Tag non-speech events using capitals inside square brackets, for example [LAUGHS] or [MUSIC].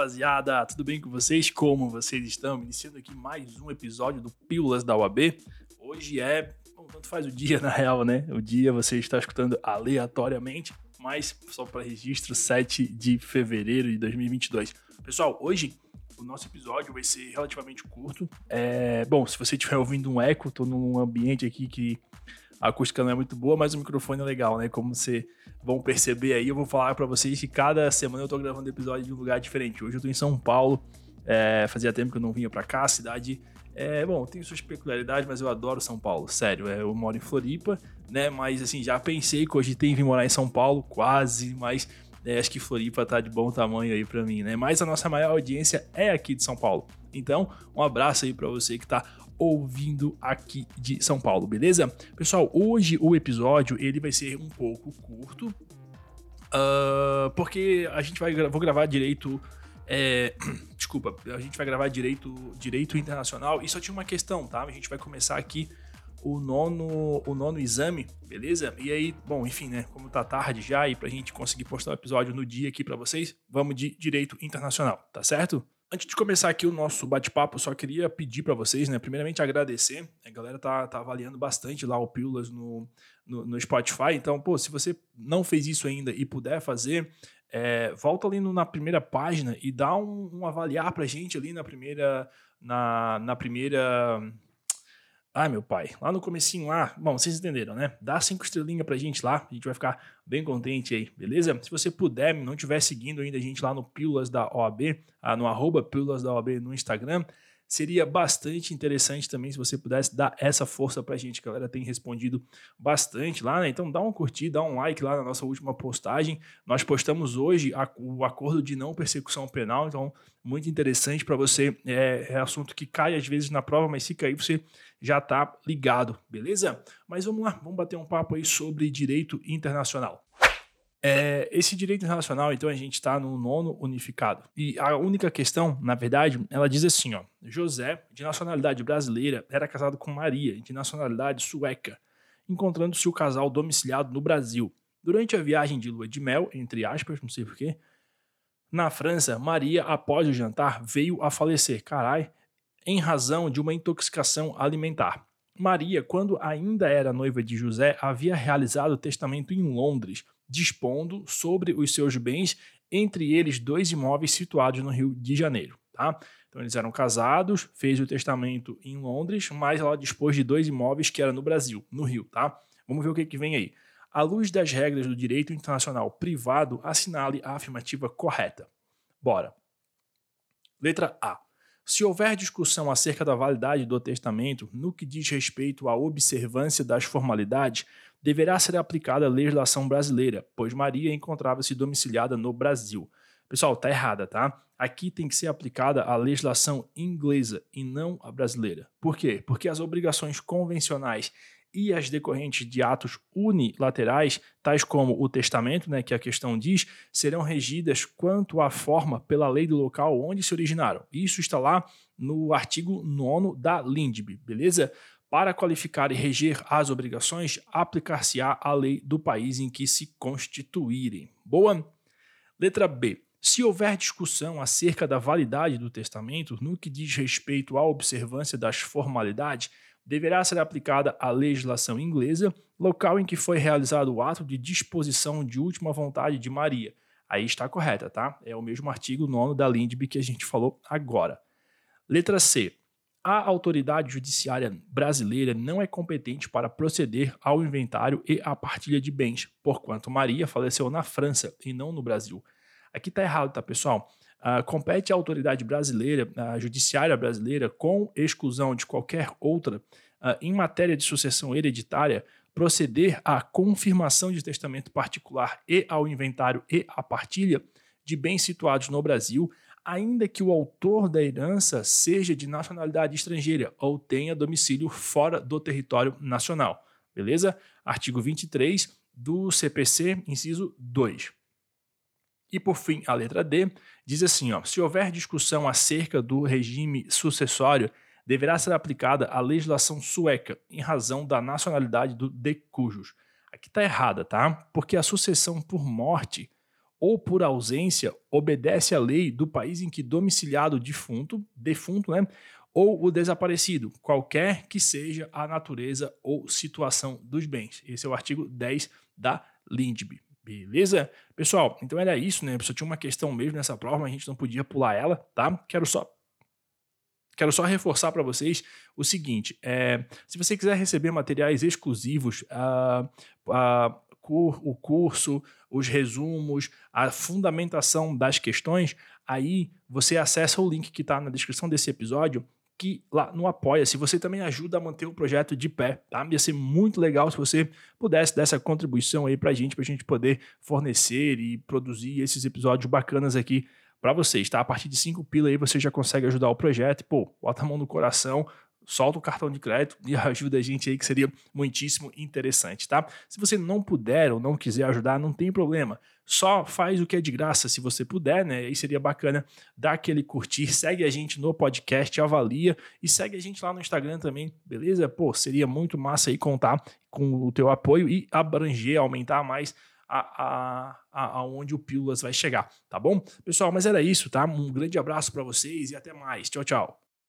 rapaziada? Tudo bem com vocês? Como vocês estão? Iniciando aqui mais um episódio do Pílulas da UAB. Hoje é. Bom, tanto faz o dia, [LAUGHS] na real, né? O dia você está escutando aleatoriamente, mas só para registro, 7 de fevereiro de 2022. Pessoal, hoje o nosso episódio vai ser relativamente curto. É, bom, se você estiver ouvindo um eco, tô num ambiente aqui que a acústica não é muito boa, mas o microfone é legal, né? Como vocês vão perceber aí, eu vou falar para vocês que cada semana eu tô gravando episódio de um lugar diferente. Hoje eu tô em São Paulo, é, fazia tempo que eu não vinha para cá, a cidade é, bom, tem suas peculiaridades, mas eu adoro São Paulo, sério. É, eu moro em Floripa, né? Mas assim, já pensei que hoje tem vir morar em São Paulo, quase, mas é, acho que Floripa tá de bom tamanho aí para mim, né? Mas a nossa maior audiência é aqui de São Paulo. Então, um abraço aí para você que tá ouvindo aqui de São Paulo, beleza? Pessoal, hoje o episódio ele vai ser um pouco curto, uh, porque a gente vai vou gravar direito. É, [CLEARS THROAT] desculpa, a gente vai gravar direito, direito internacional e só tinha uma questão, tá? A gente vai começar aqui o nono, o nono exame, beleza? E aí, bom, enfim, né? Como tá tarde já e pra gente conseguir postar o episódio no dia aqui para vocês, vamos de direito internacional, tá certo? Antes de começar aqui o nosso bate-papo, só queria pedir para vocês, né? Primeiramente agradecer. A galera tá, tá avaliando bastante lá o Pílulas no, no, no, Spotify. Então, pô, se você não fez isso ainda e puder fazer, é, volta ali no, na primeira página e dá um, um avaliar pra gente ali na primeira. Na, na primeira Ai, meu pai, lá no comecinho lá, bom, vocês entenderam, né? Dá cinco estrelinhas pra gente lá, a gente vai ficar bem contente aí, beleza? Se você puder, não estiver seguindo ainda a gente lá no Pílulas da OAB, ah, no arroba Pílulas da OAB no Instagram, Seria bastante interessante também se você pudesse dar essa força gente. A galera tem respondido bastante lá, né? Então dá um curtir, dá um like lá na nossa última postagem. Nós postamos hoje a, o acordo de não persecução penal, então muito interessante para você. É, é, assunto que cai às vezes na prova, mas se cair você já tá ligado, beleza? Mas vamos lá, vamos bater um papo aí sobre direito internacional. É, esse direito internacional, então, a gente está no nono unificado. E a única questão, na verdade, ela diz assim: ó, José, de nacionalidade brasileira, era casado com Maria, de nacionalidade sueca, encontrando-se o casal domiciliado no Brasil. Durante a viagem de lua de mel, entre aspas, não sei porquê, na França, Maria, após o jantar, veio a falecer, carai, em razão de uma intoxicação alimentar. Maria, quando ainda era noiva de José, havia realizado o testamento em Londres, dispondo sobre os seus bens, entre eles dois imóveis situados no Rio de Janeiro. Tá? Então eles eram casados, fez o testamento em Londres, mas ela dispôs de dois imóveis que era no Brasil, no Rio. Tá? Vamos ver o que, que vem aí. À luz das regras do direito internacional privado, assinale a afirmativa correta. Bora. Letra A. Se houver discussão acerca da validade do testamento no que diz respeito à observância das formalidades, deverá ser aplicada a legislação brasileira, pois Maria encontrava-se domiciliada no Brasil. Pessoal, tá errada, tá? Aqui tem que ser aplicada a legislação inglesa e não a brasileira. Por quê? Porque as obrigações convencionais e as decorrentes de atos unilaterais, tais como o testamento, né, que a questão diz, serão regidas quanto à forma pela lei do local onde se originaram. Isso está lá no artigo 9 da LINDB, beleza? Para qualificar e reger as obrigações, aplicar-se-á a lei do país em que se constituírem. Boa? Letra B. Se houver discussão acerca da validade do testamento no que diz respeito à observância das formalidades, deverá ser aplicada a legislação inglesa, local em que foi realizado o ato de disposição de última vontade de Maria. Aí está correta, tá? É o mesmo artigo 9 da Lindby que a gente falou agora. Letra C. A autoridade judiciária brasileira não é competente para proceder ao inventário e à partilha de bens, porquanto Maria faleceu na França e não no Brasil. Aqui está errado, tá, pessoal? Uh, compete à autoridade brasileira, à judiciária brasileira, com exclusão de qualquer outra, uh, em matéria de sucessão hereditária, proceder à confirmação de testamento particular e ao inventário e à partilha de bens situados no Brasil, ainda que o autor da herança seja de nacionalidade estrangeira ou tenha domicílio fora do território nacional. Beleza? Artigo 23 do CPC, inciso 2. E por fim, a letra D diz assim: ó, se houver discussão acerca do regime sucessório, deverá ser aplicada a legislação sueca em razão da nacionalidade do decujus. Aqui está errada, tá? Porque a sucessão por morte ou por ausência obedece à lei do país em que domiciliado defunto, defunto, né? Ou o desaparecido, qualquer que seja a natureza ou situação dos bens. Esse é o artigo 10 da LINDB. Beleza? Pessoal, então era isso, né? Só tinha uma questão mesmo nessa prova, a gente não podia pular ela, tá? Quero só quero só reforçar para vocês o seguinte: é, se você quiser receber materiais exclusivos, uh, uh, cur, o curso, os resumos, a fundamentação das questões, aí você acessa o link que está na descrição desse episódio que lá no Apoia-se você também ajuda a manter o projeto de pé, tá? Ia ser muito legal se você pudesse dar essa contribuição aí pra gente, pra gente poder fornecer e produzir esses episódios bacanas aqui para vocês, tá? A partir de 5 pila aí você já consegue ajudar o projeto e, pô, bota a mão no coração, solta o cartão de crédito e [LAUGHS] ajuda a gente aí, que seria muitíssimo interessante, tá? Se você não puder ou não quiser ajudar, não tem problema. Só faz o que é de graça, se você puder, né? Aí seria bacana dar aquele curtir, segue a gente no podcast, avalia e segue a gente lá no Instagram também, beleza? Pô, seria muito massa aí contar com o teu apoio e abranger, aumentar mais a, a, aonde o Pílulas vai chegar, tá bom? Pessoal, mas era isso, tá? Um grande abraço para vocês e até mais. Tchau, tchau.